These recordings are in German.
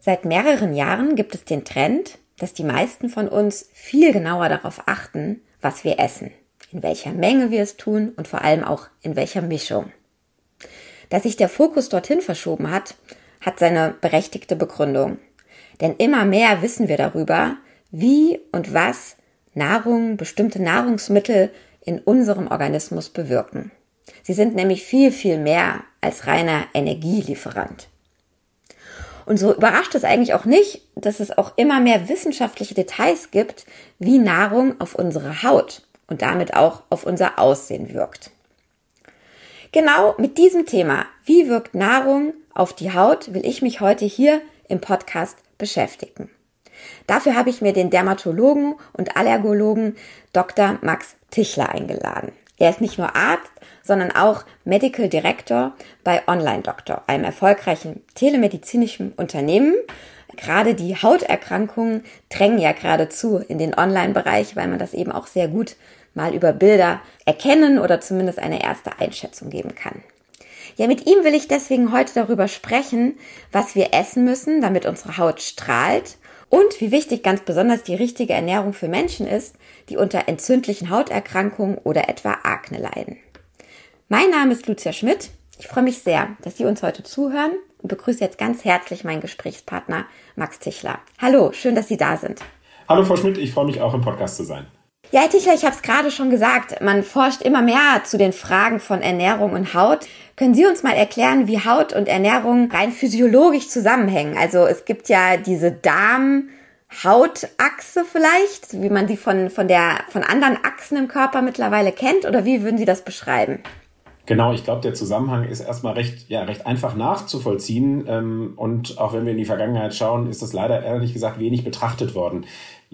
Seit mehreren Jahren gibt es den Trend, dass die meisten von uns viel genauer darauf achten, was wir essen, in welcher Menge wir es tun und vor allem auch in welcher Mischung. Dass sich der Fokus dorthin verschoben hat, hat seine berechtigte Begründung. Denn immer mehr wissen wir darüber, wie und was Nahrung, bestimmte Nahrungsmittel in unserem Organismus bewirken. Sie sind nämlich viel, viel mehr als reiner Energielieferant. Und so überrascht es eigentlich auch nicht, dass es auch immer mehr wissenschaftliche Details gibt, wie Nahrung auf unsere Haut und damit auch auf unser Aussehen wirkt. Genau mit diesem Thema, wie wirkt Nahrung auf die Haut, will ich mich heute hier im Podcast beschäftigen. Dafür habe ich mir den Dermatologen und Allergologen Dr. Max Tichler eingeladen. Er ist nicht nur Arzt, sondern auch Medical Director bei Online Doctor, einem erfolgreichen telemedizinischen Unternehmen. Gerade die Hauterkrankungen drängen ja geradezu in den Online-Bereich, weil man das eben auch sehr gut mal über Bilder erkennen oder zumindest eine erste Einschätzung geben kann. Ja, mit ihm will ich deswegen heute darüber sprechen, was wir essen müssen, damit unsere Haut strahlt und wie wichtig ganz besonders die richtige Ernährung für Menschen ist, die unter entzündlichen Hauterkrankungen oder etwa Akne leiden. Mein Name ist Lucia Schmidt. Ich freue mich sehr, dass Sie uns heute zuhören und begrüße jetzt ganz herzlich meinen Gesprächspartner Max Tichler. Hallo, schön, dass Sie da sind. Hallo Frau Schmidt, ich freue mich auch im Podcast zu sein. Ja, Herr Tichler, ich habe es gerade schon gesagt, man forscht immer mehr zu den Fragen von Ernährung und Haut. Können Sie uns mal erklären, wie Haut und Ernährung rein physiologisch zusammenhängen? Also es gibt ja diese Darm- Hautachse vielleicht, wie man sie von, von, der, von anderen Achsen im Körper mittlerweile kennt? Oder wie würden Sie das beschreiben? Genau, ich glaube, der Zusammenhang ist erstmal recht, ja, recht einfach nachzuvollziehen. Ähm, und auch wenn wir in die Vergangenheit schauen, ist das leider ehrlich gesagt wenig betrachtet worden.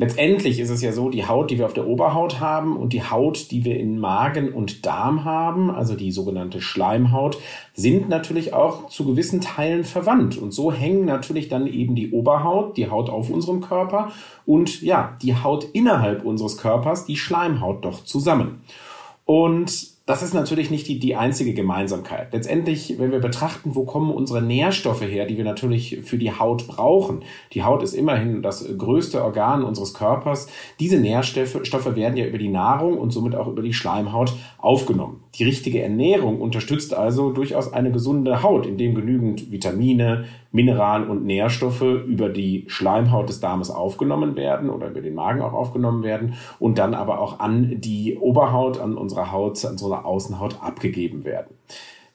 Letztendlich ist es ja so, die Haut, die wir auf der Oberhaut haben und die Haut, die wir in Magen und Darm haben, also die sogenannte Schleimhaut, sind natürlich auch zu gewissen Teilen verwandt. Und so hängen natürlich dann eben die Oberhaut, die Haut auf unserem Körper und ja, die Haut innerhalb unseres Körpers, die Schleimhaut doch zusammen. Und das ist natürlich nicht die, die einzige Gemeinsamkeit. Letztendlich, wenn wir betrachten, wo kommen unsere Nährstoffe her, die wir natürlich für die Haut brauchen. Die Haut ist immerhin das größte Organ unseres Körpers. Diese Nährstoffe werden ja über die Nahrung und somit auch über die Schleimhaut aufgenommen. Die richtige Ernährung unterstützt also durchaus eine gesunde Haut, indem genügend Vitamine, Mineralien und Nährstoffe über die Schleimhaut des Darmes aufgenommen werden oder über den Magen auch aufgenommen werden und dann aber auch an die Oberhaut, an unsere Haut, an unsere Außenhaut abgegeben werden.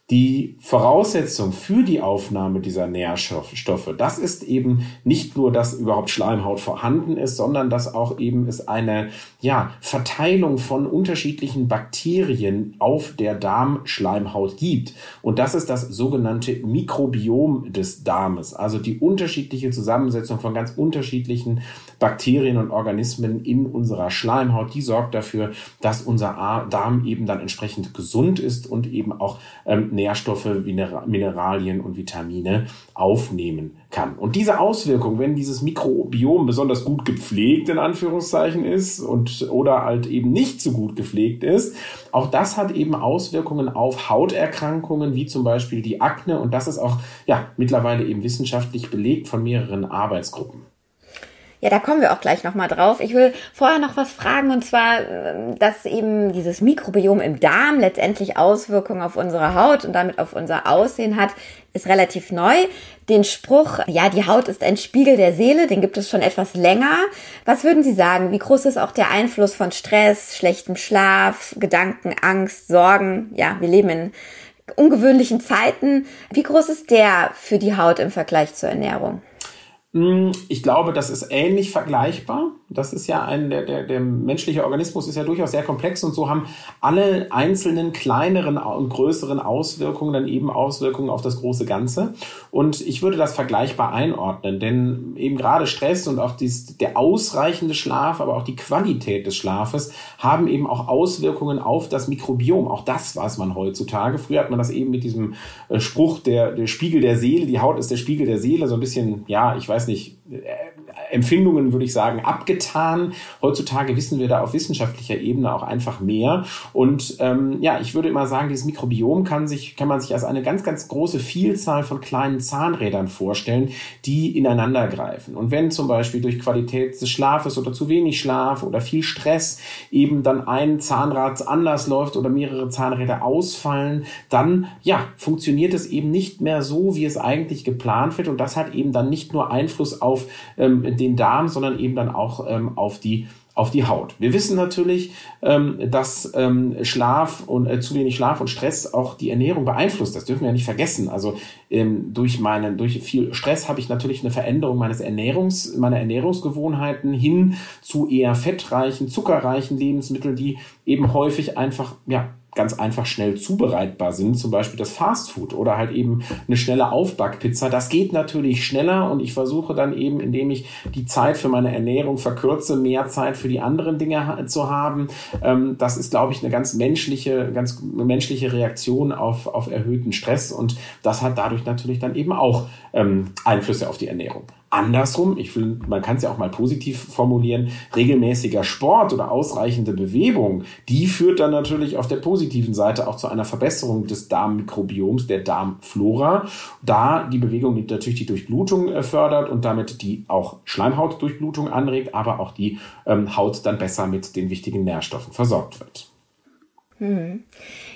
Die Voraussetzung für die Aufnahme dieser Nährstoffe, das ist eben nicht nur, dass überhaupt Schleimhaut vorhanden ist, sondern dass auch eben es eine ja, Verteilung von unterschiedlichen Bakterien auf der Darmschleimhaut gibt. Und das ist das sogenannte Mikrobiom des Darmes, also die unterschiedliche Zusammensetzung von ganz unterschiedlichen Bakterien und Organismen in unserer Schleimhaut. Die sorgt dafür, dass unser Darm eben dann entsprechend gesund ist und eben auch ähm, Nährstoffe, Mineralien und Vitamine aufnehmen kann. Und diese Auswirkung, wenn dieses Mikrobiom besonders gut gepflegt in Anführungszeichen ist und oder halt eben nicht so gut gepflegt ist, auch das hat eben Auswirkungen auf Hauterkrankungen wie zum Beispiel die Akne und das ist auch ja mittlerweile eben wissenschaftlich belegt von mehreren Arbeitsgruppen. Ja, da kommen wir auch gleich nochmal drauf. Ich will vorher noch was fragen und zwar, ähm, dass eben dieses Mikrobiom im Darm letztendlich Auswirkungen auf unsere Haut und damit auf unser Aussehen hat, ist relativ neu. Den Spruch, ja, die Haut ist ein Spiegel der Seele, den gibt es schon etwas länger. Was würden Sie sagen? Wie groß ist auch der Einfluss von Stress, schlechtem Schlaf, Gedanken, Angst, Sorgen? Ja, wir leben in ungewöhnlichen Zeiten. Wie groß ist der für die Haut im Vergleich zur Ernährung? Hm, ich glaube, das ist ähnlich vergleichbar. Das ist ja ein, der, der, der menschliche Organismus ist ja durchaus sehr komplex und so haben alle einzelnen kleineren und größeren Auswirkungen dann eben Auswirkungen auf das große Ganze. Und ich würde das vergleichbar einordnen, denn eben gerade Stress und auch dies, der ausreichende Schlaf, aber auch die Qualität des Schlafes haben eben auch Auswirkungen auf das Mikrobiom. Auch das weiß man heutzutage. Früher hat man das eben mit diesem äh, Spruch, der, der Spiegel der Seele, die Haut ist der Spiegel der Seele, so ein bisschen, ja, ich weiß weiß nicht, Empfindungen, würde ich sagen, abgetan. Heutzutage wissen wir da auf wissenschaftlicher Ebene auch einfach mehr. Und ähm, ja, ich würde immer sagen, dieses Mikrobiom kann sich, kann man sich als eine ganz, ganz große Vielzahl von kleinen Zahnrädern vorstellen, die ineinander greifen. Und wenn zum Beispiel durch Qualität des Schlafes oder zu wenig Schlaf oder viel Stress eben dann ein Zahnrad anders läuft oder mehrere Zahnräder ausfallen, dann ja, funktioniert es eben nicht mehr so, wie es eigentlich geplant wird. Und das hat eben dann nicht nur Einfluss auf ähm, den Darm, sondern eben dann auch ähm, auf die auf die Haut. Wir wissen natürlich, ähm, dass ähm, Schlaf und äh, zu wenig Schlaf und Stress auch die Ernährung beeinflusst. Das dürfen wir ja nicht vergessen. Also ähm, durch meinen, durch viel Stress habe ich natürlich eine Veränderung meines Ernährungs, meiner Ernährungsgewohnheiten hin zu eher fettreichen, zuckerreichen Lebensmitteln, die eben häufig einfach ja ganz einfach schnell zubereitbar sind, zum Beispiel das Fastfood oder halt eben eine schnelle Aufbackpizza. Das geht natürlich schneller und ich versuche dann eben, indem ich die Zeit für meine Ernährung verkürze, mehr Zeit für die anderen Dinge zu haben. Ähm, das ist, glaube ich, eine ganz menschliche, ganz menschliche Reaktion auf, auf erhöhten Stress und das hat dadurch natürlich dann eben auch ähm, Einflüsse auf die Ernährung. Andersrum, ich will, man kann es ja auch mal positiv formulieren, regelmäßiger Sport oder ausreichende Bewegung, die führt dann natürlich auf der positiven Seite auch zu einer Verbesserung des Darmmikrobioms, der Darmflora, da die Bewegung natürlich die Durchblutung äh, fördert und damit die auch Schleimhautdurchblutung anregt, aber auch die ähm, Haut dann besser mit den wichtigen Nährstoffen versorgt wird. Hm.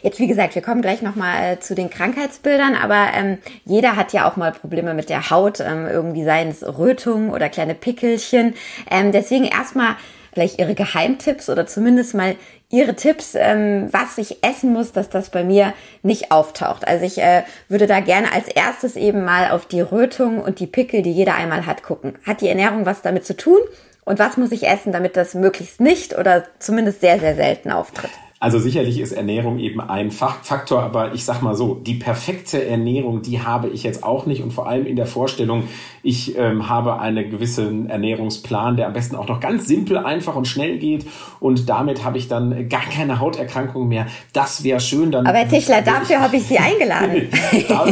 Jetzt, wie gesagt, wir kommen gleich nochmal äh, zu den Krankheitsbildern, aber ähm, jeder hat ja auch mal Probleme mit der Haut, ähm, irgendwie seien es Rötungen oder kleine Pickelchen. Ähm, deswegen erstmal vielleicht Ihre Geheimtipps oder zumindest mal Ihre Tipps, ähm, was ich essen muss, dass das bei mir nicht auftaucht. Also ich äh, würde da gerne als erstes eben mal auf die Rötung und die Pickel, die jeder einmal hat, gucken. Hat die Ernährung was damit zu tun? Und was muss ich essen, damit das möglichst nicht oder zumindest sehr, sehr selten auftritt? Also sicherlich ist Ernährung eben ein Faktor, aber ich sag mal so, die perfekte Ernährung, die habe ich jetzt auch nicht und vor allem in der Vorstellung, ich ähm, habe einen gewissen Ernährungsplan, der am besten auch noch ganz simpel, einfach und schnell geht und damit habe ich dann gar keine Hauterkrankung mehr. Das wäre schön. Dann aber Herr Tischler, dafür habe ich Sie eingeladen.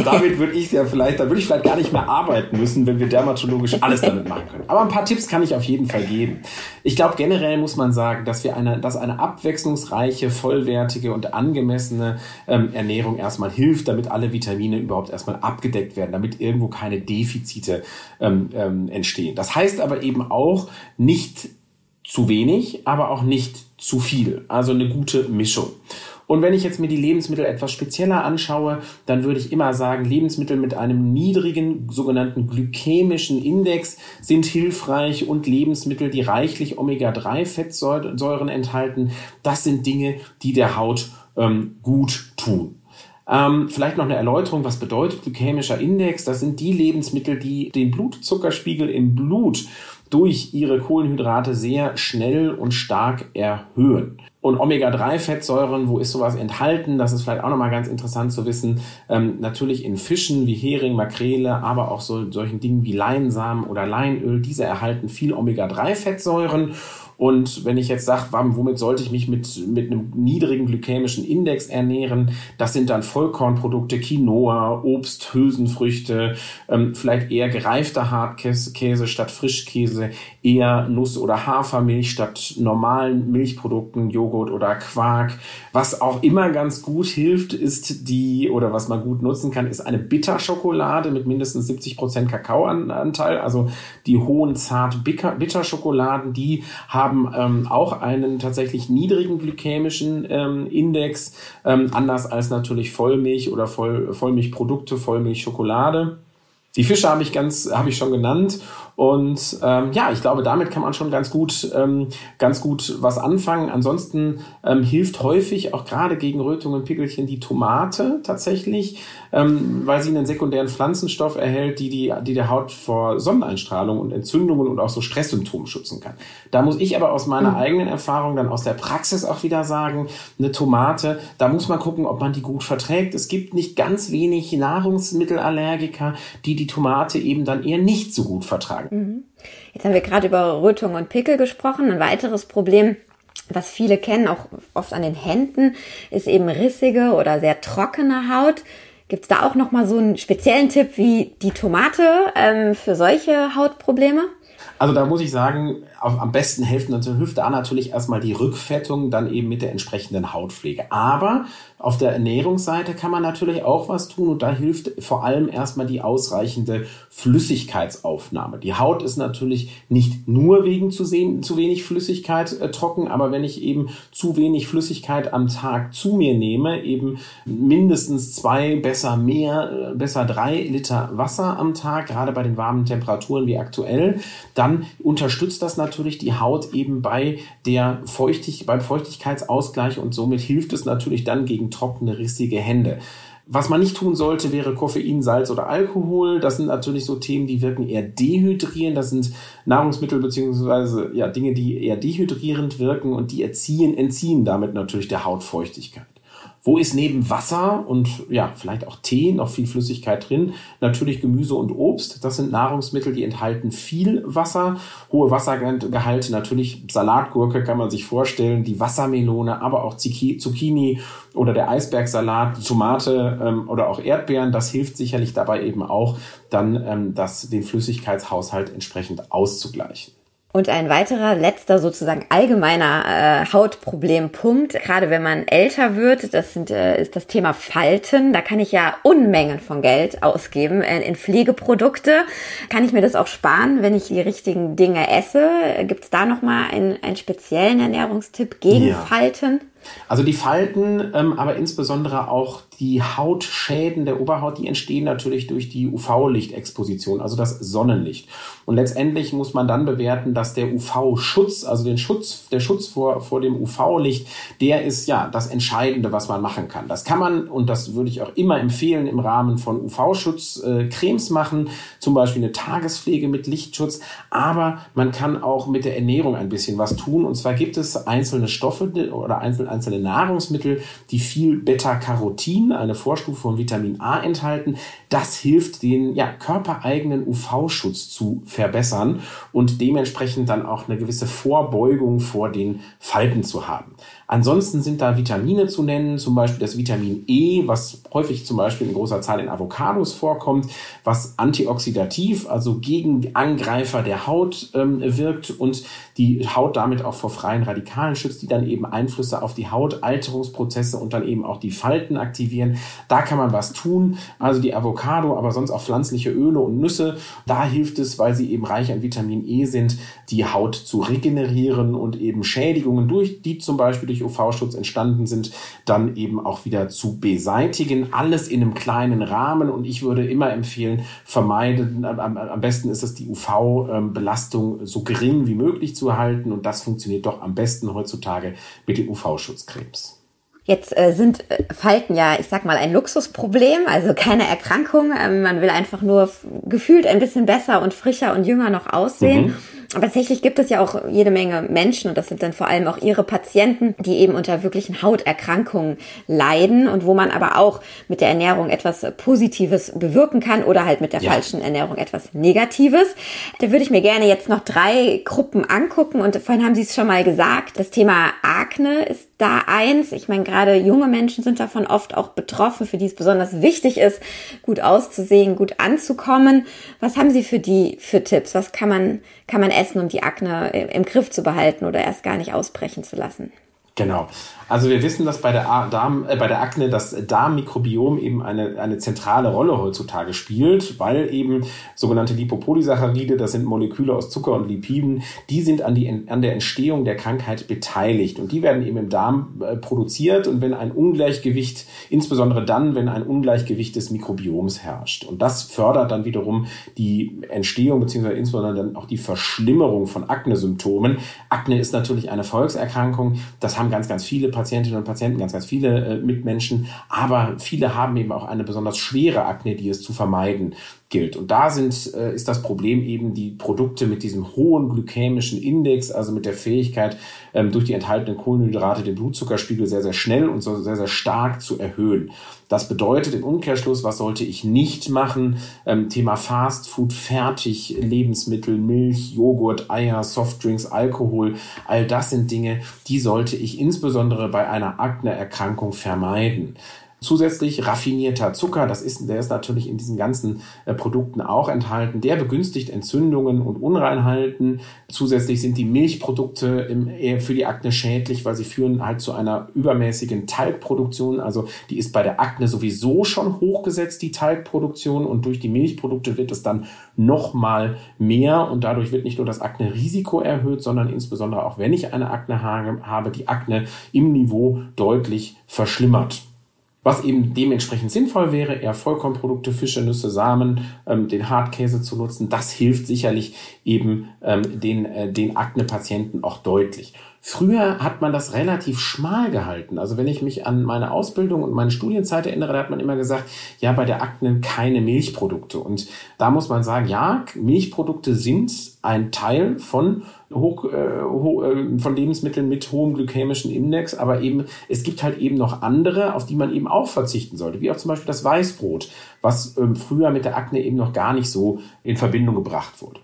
damit würde ich ja vielleicht, da würde ich vielleicht gar nicht mehr arbeiten müssen, wenn wir dermatologisch alles damit machen können. Aber ein paar Tipps kann ich auf jeden Fall geben. Ich glaube generell muss man sagen, dass wir eine, dass eine abwechslungsreiche vollwertige und angemessene ähm, Ernährung erstmal hilft, damit alle Vitamine überhaupt erstmal abgedeckt werden, damit irgendwo keine Defizite ähm, ähm, entstehen. Das heißt aber eben auch nicht zu wenig, aber auch nicht zu viel. Also eine gute Mischung. Und wenn ich jetzt mir die Lebensmittel etwas spezieller anschaue, dann würde ich immer sagen, Lebensmittel mit einem niedrigen sogenannten glykämischen Index sind hilfreich und Lebensmittel, die reichlich Omega-3-Fettsäuren enthalten, das sind Dinge, die der Haut ähm, gut tun. Ähm, vielleicht noch eine Erläuterung, was bedeutet glykämischer Index? Das sind die Lebensmittel, die den Blutzuckerspiegel im Blut durch ihre Kohlenhydrate sehr schnell und stark erhöhen. Und Omega-3-Fettsäuren, wo ist sowas enthalten? Das ist vielleicht auch nochmal ganz interessant zu wissen. Ähm, natürlich in Fischen wie Hering, Makrele, aber auch so, solchen Dingen wie Leinsamen oder Leinöl. Diese erhalten viel Omega-3-Fettsäuren. Und wenn ich jetzt sage, womit sollte ich mich mit, mit einem niedrigen glykämischen Index ernähren, das sind dann Vollkornprodukte, Quinoa, Obst, Hülsenfrüchte, ähm, vielleicht eher gereifter Hartkäse statt Frischkäse, eher Nuss- oder Hafermilch statt normalen Milchprodukten, Joghurt oder Quark. Was auch immer ganz gut hilft, ist die, oder was man gut nutzen kann, ist eine Bitterschokolade mit mindestens 70 Prozent Kakaoanteil. Also die hohen zart Bitterschokoladen, die haben haben ähm, auch einen tatsächlich niedrigen glykämischen ähm, Index, ähm, anders als natürlich Vollmilch oder Voll, Vollmilchprodukte, Vollmilchschokolade. Die Fische habe ich ganz, habe ich schon genannt und ähm, ja, ich glaube, damit kann man schon ganz gut, ähm, ganz gut was anfangen. Ansonsten ähm, hilft häufig auch gerade gegen Rötungen, Pickelchen die Tomate tatsächlich, ähm, weil sie einen sekundären Pflanzenstoff erhält, die, die, die der Haut vor Sonneneinstrahlung und Entzündungen und auch so Stresssymptomen schützen kann. Da muss ich aber aus meiner mhm. eigenen Erfahrung dann aus der Praxis auch wieder sagen, eine Tomate, da muss man gucken, ob man die gut verträgt. Es gibt nicht ganz wenig Nahrungsmittelallergiker, die die Tomate eben dann eher nicht so gut vertragen. Mhm. Jetzt haben wir gerade über Rötung und Pickel gesprochen. Ein weiteres Problem, was viele kennen, auch oft an den Händen, ist eben rissige oder sehr trockene Haut. Gibt es da auch nochmal so einen speziellen Tipp wie die Tomate ähm, für solche Hautprobleme? Also da muss ich sagen, auf, am besten hilft, hilft da natürlich erstmal die Rückfettung, dann eben mit der entsprechenden Hautpflege. Aber auf der Ernährungsseite kann man natürlich auch was tun und da hilft vor allem erstmal die ausreichende Flüssigkeitsaufnahme. Die Haut ist natürlich nicht nur wegen zu, sehen, zu wenig Flüssigkeit äh, trocken, aber wenn ich eben zu wenig Flüssigkeit am Tag zu mir nehme, eben mindestens zwei, besser mehr, äh, besser drei Liter Wasser am Tag, gerade bei den warmen Temperaturen wie aktuell, dann unterstützt das natürlich die Haut eben bei der Feuchtig beim Feuchtigkeitsausgleich und somit hilft es natürlich dann gegen gegen trockene, rissige Hände. Was man nicht tun sollte, wäre Koffein, Salz oder Alkohol. Das sind natürlich so Themen, die wirken eher dehydrierend. Das sind Nahrungsmittel beziehungsweise ja, Dinge, die eher dehydrierend wirken und die erziehen, entziehen damit natürlich der Haut Feuchtigkeit. Wo ist neben Wasser und ja, vielleicht auch Tee noch viel Flüssigkeit drin? Natürlich Gemüse und Obst. Das sind Nahrungsmittel, die enthalten viel Wasser, hohe Wassergehalte. Natürlich Salatgurke kann man sich vorstellen, die Wassermelone, aber auch Zucchini oder der Eisbergsalat, Tomate ähm, oder auch Erdbeeren. Das hilft sicherlich dabei eben auch, dann ähm, das, den Flüssigkeitshaushalt entsprechend auszugleichen. Und ein weiterer, letzter sozusagen allgemeiner äh, Hautproblempunkt, gerade wenn man älter wird, das sind, äh, ist das Thema Falten. Da kann ich ja Unmengen von Geld ausgeben in, in Pflegeprodukte. Kann ich mir das auch sparen, wenn ich die richtigen Dinge esse? Gibt es da nochmal einen, einen speziellen Ernährungstipp gegen ja. Falten? Also die Falten, ähm, aber insbesondere auch die Hautschäden der Oberhaut, die entstehen natürlich durch die UV-Lichtexposition, also das Sonnenlicht. Und letztendlich muss man dann bewerten, dass der UV-Schutz, also den Schutz, der Schutz vor, vor dem UV-Licht, der ist ja das Entscheidende, was man machen kann. Das kann man, und das würde ich auch immer empfehlen, im Rahmen von UV-Schutz äh, machen, zum Beispiel eine Tagespflege mit Lichtschutz, aber man kann auch mit der Ernährung ein bisschen was tun. Und zwar gibt es einzelne Stoffe oder einzelne einzelne Nahrungsmittel, die viel Beta-Carotin, eine Vorstufe von Vitamin A enthalten. Das hilft, den ja, körpereigenen UV-Schutz zu verbessern und dementsprechend dann auch eine gewisse Vorbeugung vor den Falten zu haben. Ansonsten sind da Vitamine zu nennen, zum Beispiel das Vitamin E, was häufig zum Beispiel in großer Zahl in Avocados vorkommt, was antioxidativ, also gegen Angreifer der Haut ähm, wirkt und die Haut damit auch vor freien Radikalen schützt, die dann eben Einflüsse auf die Haut, Alterungsprozesse und dann eben auch die Falten aktivieren. Da kann man was tun. Also die Avocado, aber sonst auch pflanzliche Öle und Nüsse. Da hilft es, weil sie eben reich an Vitamin E sind, die Haut zu regenerieren und eben Schädigungen durch die zum Beispiel durch UV-Schutz entstanden sind, dann eben auch wieder zu beseitigen. Alles in einem kleinen Rahmen und ich würde immer empfehlen, vermeiden, am, am besten ist es, die UV-Belastung so gering wie möglich zu halten und das funktioniert doch am besten heutzutage mit den UV-Schutzcremes. Jetzt äh, sind äh, Falten ja, ich sag mal, ein Luxusproblem, also keine Erkrankung. Ähm, man will einfach nur gefühlt ein bisschen besser und frischer und jünger noch aussehen. Mhm. Aber tatsächlich gibt es ja auch jede Menge Menschen, und das sind dann vor allem auch ihre Patienten, die eben unter wirklichen Hauterkrankungen leiden und wo man aber auch mit der Ernährung etwas Positives bewirken kann oder halt mit der ja. falschen Ernährung etwas Negatives. Da würde ich mir gerne jetzt noch drei Gruppen angucken und vorhin haben Sie es schon mal gesagt, das Thema Akne ist da eins. Ich meine, gerade junge Menschen sind davon oft auch betroffen, für die es besonders wichtig ist, gut auszusehen, gut anzukommen. Was haben Sie für die für Tipps? Was kann man kann man essen, um die Akne im Griff zu behalten oder erst gar nicht ausbrechen zu lassen? Genau. Also wir wissen, dass bei der, Darm, äh, bei der Akne das Darmmikrobiom eben eine, eine zentrale Rolle heutzutage spielt, weil eben sogenannte Lipopolysaccharide, das sind Moleküle aus Zucker und Lipiden, die sind an, die, an der Entstehung der Krankheit beteiligt. Und die werden eben im Darm äh, produziert. Und wenn ein Ungleichgewicht, insbesondere dann, wenn ein Ungleichgewicht des Mikrobioms herrscht. Und das fördert dann wiederum die Entstehung beziehungsweise insbesondere dann auch die Verschlimmerung von Akne-Symptomen. Akne ist natürlich eine Volkserkrankung, das haben ganz, ganz viele Patientinnen und Patienten, ganz, ganz viele äh, Mitmenschen, aber viele haben eben auch eine besonders schwere Akne, die es zu vermeiden gilt. Und da sind, äh, ist das Problem eben die Produkte mit diesem hohen glykämischen Index, also mit der Fähigkeit, ähm, durch die enthaltenen Kohlenhydrate den Blutzuckerspiegel sehr, sehr schnell und so sehr, sehr stark zu erhöhen. Das bedeutet im Umkehrschluss, was sollte ich nicht machen? Ähm, Thema Fast Food, Fertig, Lebensmittel, Milch, Joghurt, Eier, Softdrinks, Alkohol, all das sind Dinge, die sollte ich insbesondere bei einer Akne-Erkrankung vermeiden. Zusätzlich raffinierter Zucker, das ist, der ist natürlich in diesen ganzen äh, Produkten auch enthalten. Der begünstigt Entzündungen und Unreinheiten. Zusätzlich sind die Milchprodukte im, für die Akne schädlich, weil sie führen halt zu einer übermäßigen Talgproduktion. Also die ist bei der Akne sowieso schon hochgesetzt, die Talgproduktion. Und durch die Milchprodukte wird es dann noch mal mehr. Und dadurch wird nicht nur das Akne-Risiko erhöht, sondern insbesondere auch wenn ich eine Akne habe, die Akne im Niveau deutlich verschlimmert. Was eben dementsprechend sinnvoll wäre, eher Vollkornprodukte, Fische, Nüsse, Samen, ähm, den Hartkäse zu nutzen. Das hilft sicherlich eben ähm, den, äh, den Akne-Patienten auch deutlich. Früher hat man das relativ schmal gehalten. Also wenn ich mich an meine Ausbildung und meine Studienzeit erinnere, da hat man immer gesagt, ja, bei der Akne keine Milchprodukte. Und da muss man sagen, ja, Milchprodukte sind ein Teil von hoch, äh, ho, äh, von Lebensmitteln mit hohem glykämischen Index, aber eben es gibt halt eben noch andere, auf die man eben auch verzichten sollte, wie auch zum Beispiel das Weißbrot, was ähm, früher mit der Akne eben noch gar nicht so in Verbindung gebracht wurde.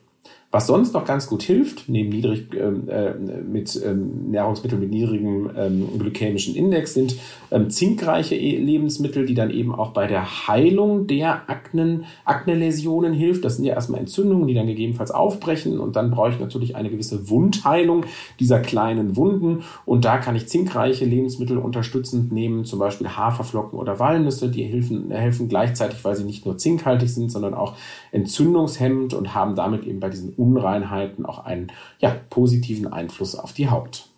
Was sonst noch ganz gut hilft, neben niedrig ähm, äh, mit ähm, Nahrungsmitteln mit niedrigem ähm, glykämischen Index, sind ähm, zinkreiche e-, Lebensmittel, die dann eben auch bei der Heilung der Aknen, Akne-Läsionen hilft. Das sind ja erstmal Entzündungen, die dann gegebenenfalls aufbrechen und dann brauche ich natürlich eine gewisse Wundheilung dieser kleinen Wunden und da kann ich zinkreiche Lebensmittel unterstützend nehmen, zum Beispiel Haferflocken oder Walnüsse, die helfen, helfen gleichzeitig, weil sie nicht nur zinkhaltig sind, sondern auch entzündungshemmend und haben damit eben bei diesen Unreinheiten auch einen ja, positiven Einfluss auf die Haut.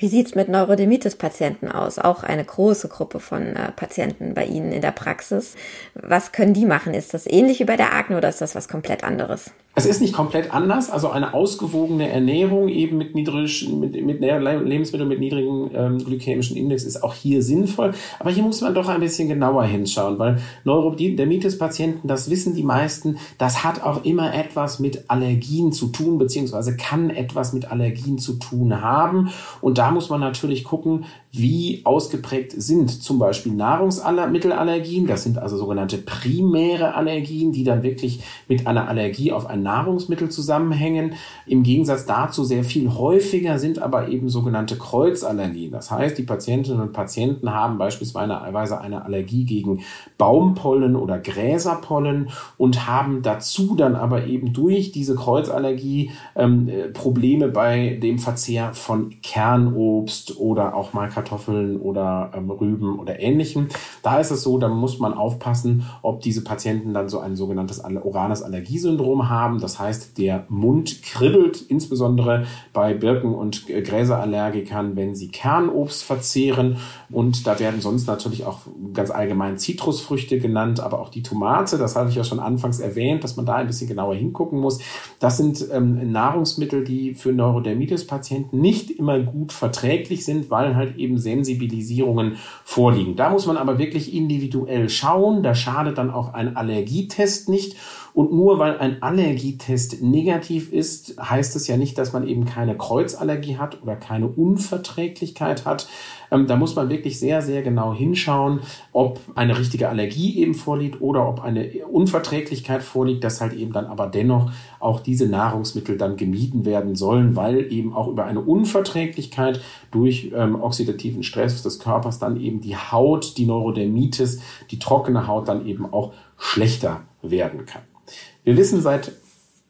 Wie sieht's mit Neurodermitis-Patienten aus? Auch eine große Gruppe von äh, Patienten bei Ihnen in der Praxis. Was können die machen? Ist das ähnlich wie bei der Akne oder ist das was komplett anderes? Es ist nicht komplett anders. Also eine ausgewogene Ernährung eben mit, niedrig, mit, mit Lebensmitteln mit niedrigem ähm, glykämischen Index ist auch hier sinnvoll. Aber hier muss man doch ein bisschen genauer hinschauen, weil Neurodermitis-Patienten, das wissen die meisten, das hat auch immer etwas mit Allergien zu tun, beziehungsweise kann etwas mit Allergien zu tun haben. Und da muss man natürlich gucken, wie ausgeprägt sind zum Beispiel Nahrungsmittelallergien. Das sind also sogenannte primäre Allergien, die dann wirklich mit einer Allergie auf ein Nahrungsmittel zusammenhängen. Im Gegensatz dazu sehr viel häufiger sind aber eben sogenannte Kreuzallergien. Das heißt, die Patientinnen und Patienten haben beispielsweise eine Allergie gegen Baumpollen oder Gräserpollen und haben dazu dann aber eben durch diese Kreuzallergie ähm, äh, Probleme bei dem Verzehr von Kernobst oder auch mal Kartoffeln oder ähm, Rüben oder ähnlichem. Da ist es so, da muss man aufpassen, ob diese Patienten dann so ein sogenanntes oranes Allergiesyndrom haben. Das heißt, der Mund kribbelt, insbesondere bei Birken- und Gräserallergikern, wenn sie Kernobst verzehren. Und da werden sonst natürlich auch ganz allgemein Zitrusfrüchte genannt, aber auch die Tomate. Das habe ich ja schon anfangs erwähnt, dass man da ein bisschen genauer hingucken muss. Das sind ähm, Nahrungsmittel, die für Neurodermitis-Patienten nicht immer gut verträglich sind, weil halt eben eben Sensibilisierungen vorliegen. Da muss man aber wirklich individuell schauen. Da schadet dann auch ein Allergietest nicht. Und nur weil ein Allergietest negativ ist, heißt es ja nicht, dass man eben keine Kreuzallergie hat oder keine Unverträglichkeit hat. Ähm, da muss man wirklich sehr, sehr genau hinschauen, ob eine richtige Allergie eben vorliegt oder ob eine Unverträglichkeit vorliegt, dass halt eben dann aber dennoch auch diese Nahrungsmittel dann gemieden werden sollen, weil eben auch über eine Unverträglichkeit durch ähm, oxidativen Stress des Körpers dann eben die Haut, die Neurodermitis, die trockene Haut dann eben auch schlechter werden kann. Wir wissen seit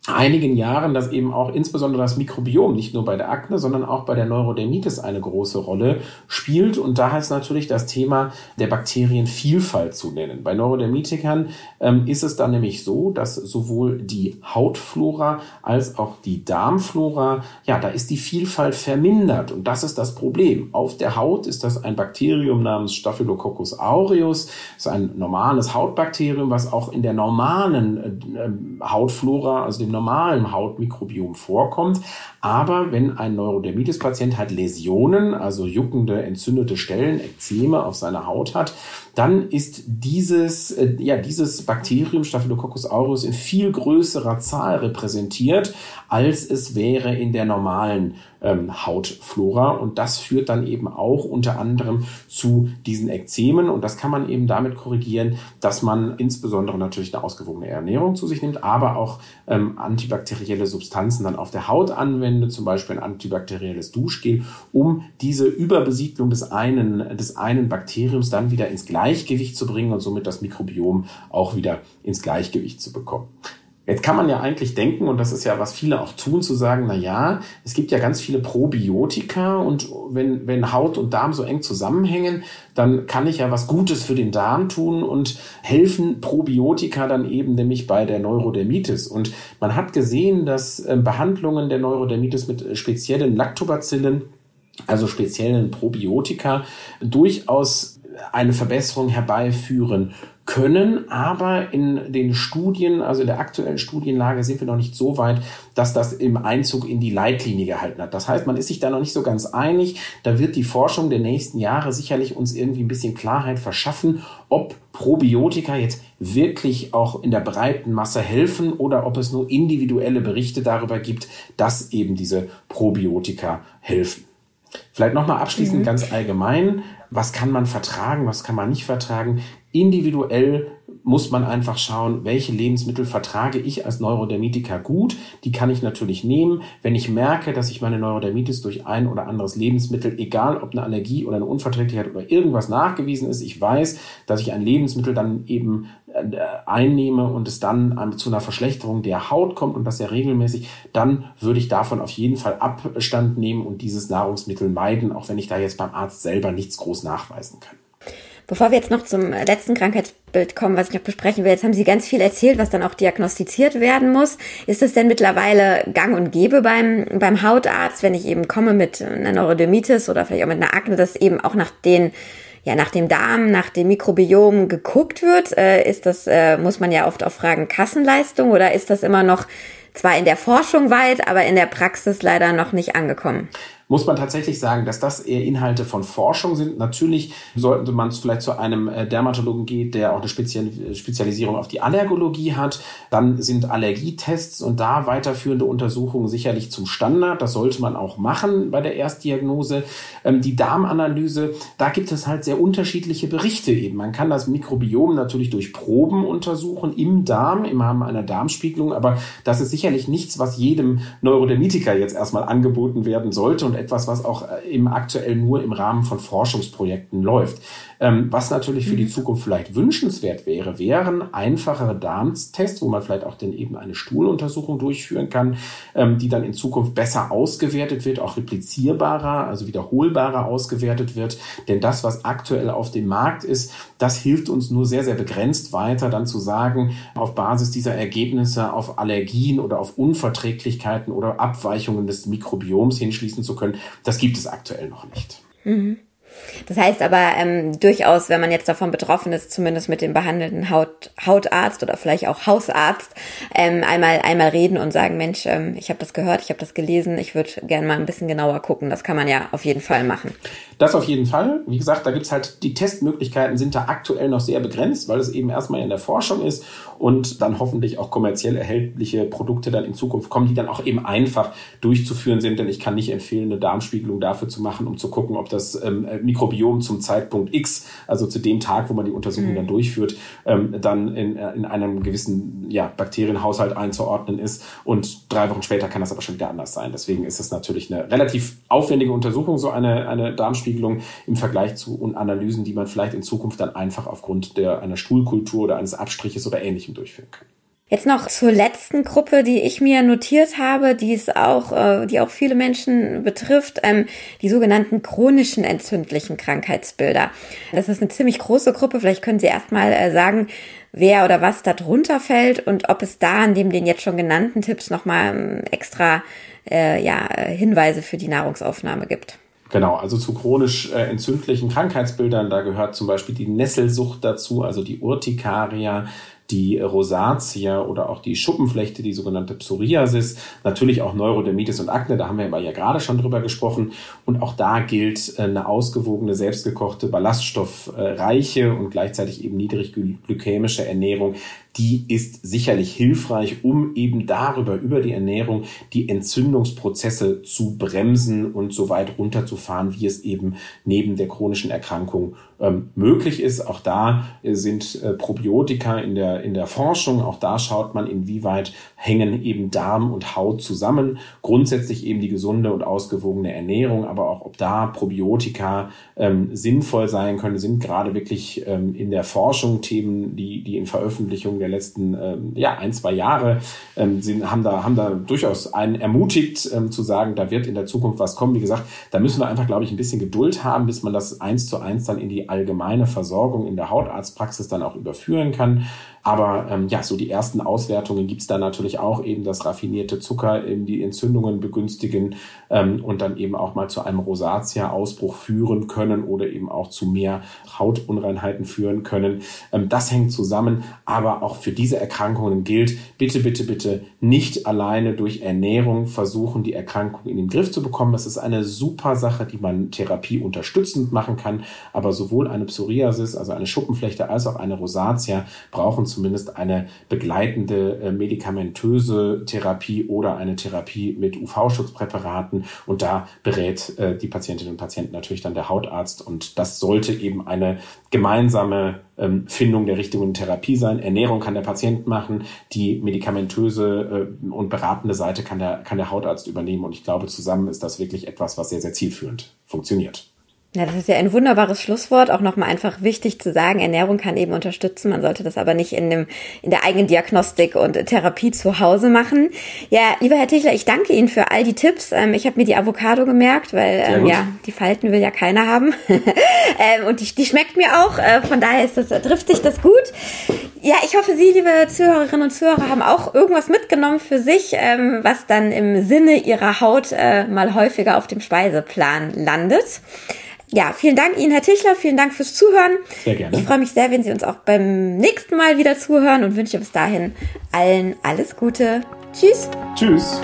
einigen Jahren, dass eben auch insbesondere das Mikrobiom nicht nur bei der Akne, sondern auch bei der Neurodermitis eine große Rolle spielt. Und da heißt natürlich das Thema der Bakterienvielfalt zu nennen. Bei Neurodermitikern ähm, ist es dann nämlich so, dass sowohl die Hautflora als auch die Darmflora, ja, da ist die Vielfalt vermindert. Und das ist das Problem. Auf der Haut ist das ein Bakterium namens Staphylococcus aureus. Das ist ein normales Hautbakterium, was auch in der normalen äh, äh Hautflora, also dem normalen Hautmikrobiom vorkommt. Aber wenn ein Neurodermitis-Patient halt Läsionen, also juckende, entzündete Stellen, Ekzeme auf seiner Haut hat, dann ist dieses, äh, ja, dieses Bakterium Staphylococcus aureus in viel größerer Zahl repräsentiert, als es wäre in der normalen ähm, Hautflora. Und das führt dann eben auch unter anderem zu diesen Ekzemen. Und das kann man eben damit korrigieren, dass man insbesondere natürlich eine ausgewogene Ernährung zu sich nimmt, aber auch ähm, antibakterielle Substanzen dann auf der Haut anwendet, zum Beispiel ein antibakterielles Duschgel, um diese Überbesiedlung des einen, des einen Bakteriums dann wieder ins Gleichgewicht Gleichgewicht zu bringen und somit das Mikrobiom auch wieder ins Gleichgewicht zu bekommen. Jetzt kann man ja eigentlich denken, und das ist ja, was viele auch tun, zu sagen, na ja, es gibt ja ganz viele Probiotika und wenn, wenn Haut und Darm so eng zusammenhängen, dann kann ich ja was Gutes für den Darm tun und helfen Probiotika dann eben nämlich bei der Neurodermitis. Und man hat gesehen, dass äh, Behandlungen der Neurodermitis mit äh, speziellen Lactobacillen also speziellen Probiotika, durchaus eine Verbesserung herbeiführen können, aber in den Studien, also in der aktuellen Studienlage sind wir noch nicht so weit, dass das im Einzug in die Leitlinie gehalten hat. Das heißt, man ist sich da noch nicht so ganz einig. Da wird die Forschung der nächsten Jahre sicherlich uns irgendwie ein bisschen Klarheit verschaffen, ob Probiotika jetzt wirklich auch in der breiten Masse helfen oder ob es nur individuelle Berichte darüber gibt, dass eben diese Probiotika helfen. Vielleicht nochmal abschließend mhm. ganz allgemein, was kann man vertragen, was kann man nicht vertragen. Individuell muss man einfach schauen, welche Lebensmittel vertrage ich als Neurodermitiker gut. Die kann ich natürlich nehmen. Wenn ich merke, dass ich meine Neurodermitis durch ein oder anderes Lebensmittel, egal ob eine Allergie oder eine Unverträglichkeit oder irgendwas nachgewiesen ist, ich weiß, dass ich ein Lebensmittel dann eben äh, einnehme und es dann zu einer Verschlechterung der Haut kommt und das sehr regelmäßig, dann würde ich davon auf jeden Fall Abstand nehmen und dieses Nahrungsmittel meiden, auch wenn ich da jetzt beim Arzt selber nichts groß nachweisen kann. Bevor wir jetzt noch zum letzten Krankheitsbild kommen, was ich noch besprechen will, jetzt haben Sie ganz viel erzählt, was dann auch diagnostiziert werden muss. Ist es denn mittlerweile gang und gäbe beim, beim Hautarzt, wenn ich eben komme mit einer Neurodermitis oder vielleicht auch mit einer Akne, dass eben auch nach den ja, nach dem Darm, nach dem Mikrobiom geguckt wird, äh, ist das, äh, muss man ja oft auch fragen, Kassenleistung oder ist das immer noch zwar in der Forschung weit, aber in der Praxis leider noch nicht angekommen? Muss man tatsächlich sagen, dass das eher Inhalte von Forschung sind. Natürlich sollte man vielleicht zu einem äh, Dermatologen geht, der auch eine Spezialisierung auf die Allergologie hat. Dann sind Allergietests und da weiterführende Untersuchungen sicherlich zum Standard. Das sollte man auch machen bei der Erstdiagnose. Ähm, die Darmanalyse, da gibt es halt sehr unterschiedliche Berichte eben. Man kann das Mikrobiom natürlich durch Proben untersuchen im Darm, im Rahmen einer Darmspiegelung, aber das ist sicherlich nichts, was jedem Neurodermitiker jetzt erstmal angeboten werden sollte und etwas, was auch eben äh, aktuell nur im Rahmen von Forschungsprojekten läuft. Ähm, was natürlich für die mhm. Zukunft vielleicht wünschenswert wäre, wären einfachere Darmtests, wo man vielleicht auch dann eben eine Stuhluntersuchung durchführen kann, ähm, die dann in Zukunft besser ausgewertet wird, auch replizierbarer, also wiederholbarer ausgewertet wird. Denn das, was aktuell auf dem Markt ist, das hilft uns nur sehr, sehr begrenzt weiter, dann zu sagen, auf Basis dieser Ergebnisse auf Allergien oder auf Unverträglichkeiten oder Abweichungen des Mikrobioms hinschließen zu können. Das gibt es aktuell noch nicht. Mhm. Das heißt aber ähm, durchaus, wenn man jetzt davon betroffen ist, zumindest mit dem behandelnden Haut, Hautarzt oder vielleicht auch Hausarzt, ähm, einmal einmal reden und sagen, Mensch, ähm, ich habe das gehört, ich habe das gelesen, ich würde gerne mal ein bisschen genauer gucken. Das kann man ja auf jeden Fall machen. Das auf jeden Fall. Wie gesagt, da gibt's halt die Testmöglichkeiten sind da aktuell noch sehr begrenzt, weil es eben erstmal in der Forschung ist und dann hoffentlich auch kommerziell erhältliche Produkte dann in Zukunft kommen, die dann auch eben einfach durchzuführen sind. Denn ich kann nicht empfehlen, eine Darmspiegelung dafür zu machen, um zu gucken, ob das ähm, Mikrobiom zum Zeitpunkt X, also zu dem Tag, wo man die Untersuchung mhm. dann durchführt, ähm, dann in, äh, in einem gewissen ja, Bakterienhaushalt einzuordnen ist. Und drei Wochen später kann das aber schon wieder anders sein. Deswegen ist es natürlich eine relativ aufwendige Untersuchung, so eine, eine Darmspiegelung im Vergleich zu Analysen, die man vielleicht in Zukunft dann einfach aufgrund der, einer Stuhlkultur oder eines Abstriches oder ähnlichem durchführen kann. Jetzt noch zur letzten Gruppe, die ich mir notiert habe, die es auch, äh, die auch viele Menschen betrifft, ähm, die sogenannten chronischen entzündlichen Krankheitsbilder. Das ist eine ziemlich große Gruppe. Vielleicht können Sie erstmal äh, sagen, wer oder was da drunter fällt und ob es da neben den jetzt schon genannten Tipps nochmal ähm, extra äh, ja, Hinweise für die Nahrungsaufnahme gibt. Genau, also zu chronisch äh, entzündlichen Krankheitsbildern, da gehört zum Beispiel die Nesselsucht dazu, also die Urtikaria, die Rosatia oder auch die Schuppenflechte, die sogenannte Psoriasis, natürlich auch Neurodermitis und Akne, da haben wir aber ja gerade schon drüber gesprochen. Und auch da gilt äh, eine ausgewogene, selbstgekochte, ballaststoffreiche und gleichzeitig eben niedrig glykämische Ernährung die ist sicherlich hilfreich, um eben darüber, über die Ernährung, die Entzündungsprozesse zu bremsen und so weit runterzufahren, wie es eben neben der chronischen Erkrankung ähm, möglich ist. Auch da äh, sind äh, Probiotika in der, in der Forschung. Auch da schaut man, inwieweit hängen eben Darm und Haut zusammen. Grundsätzlich eben die gesunde und ausgewogene Ernährung, aber auch ob da Probiotika ähm, sinnvoll sein können, sind gerade wirklich ähm, in der Forschung Themen, die, die in Veröffentlichungen der letzten ähm, ja, ein, zwei Jahre ähm, sind, haben, da, haben da durchaus einen ermutigt ähm, zu sagen, da wird in der Zukunft was kommen. Wie gesagt, da müssen wir einfach, glaube ich, ein bisschen Geduld haben, bis man das eins zu eins dann in die allgemeine Versorgung in der Hautarztpraxis dann auch überführen kann. Aber ähm, ja, so die ersten Auswertungen gibt es da natürlich auch eben, dass raffinierte Zucker eben die Entzündungen begünstigen ähm, und dann eben auch mal zu einem Rosatia-Ausbruch führen können oder eben auch zu mehr Hautunreinheiten führen können. Ähm, das hängt zusammen, aber auch für diese Erkrankungen gilt, bitte, bitte, bitte nicht alleine durch Ernährung versuchen, die Erkrankung in den Griff zu bekommen. Das ist eine super Sache, die man Therapie unterstützend machen kann, aber sowohl eine Psoriasis, also eine Schuppenflechte, als auch eine Rosatia brauchen zu zumindest eine begleitende äh, medikamentöse Therapie oder eine Therapie mit UV-Schutzpräparaten. Und da berät äh, die Patientinnen und Patienten natürlich dann der Hautarzt. Und das sollte eben eine gemeinsame ähm, Findung der richtigen Therapie sein. Ernährung kann der Patient machen, die medikamentöse äh, und beratende Seite kann der, kann der Hautarzt übernehmen. Und ich glaube, zusammen ist das wirklich etwas, was sehr, sehr zielführend funktioniert. Ja, das ist ja ein wunderbares Schlusswort. Auch nochmal einfach wichtig zu sagen, Ernährung kann eben unterstützen. Man sollte das aber nicht in, dem, in der eigenen Diagnostik und Therapie zu Hause machen. Ja, lieber Herr Tichler, ich danke Ihnen für all die Tipps. Ähm, ich habe mir die Avocado gemerkt, weil ähm, ja, die Falten will ja keiner haben. ähm, und die, die schmeckt mir auch. Äh, von daher ist das, trifft sich das gut. Ja, ich hoffe, Sie, liebe Zuhörerinnen und Zuhörer, haben auch irgendwas mitgenommen für sich, ähm, was dann im Sinne Ihrer Haut äh, mal häufiger auf dem Speiseplan landet. Ja, vielen Dank Ihnen, Herr Tischler. Vielen Dank fürs Zuhören. Sehr gerne. Ich freue mich sehr, wenn Sie uns auch beim nächsten Mal wieder zuhören und wünsche bis dahin allen alles Gute. Tschüss. Tschüss.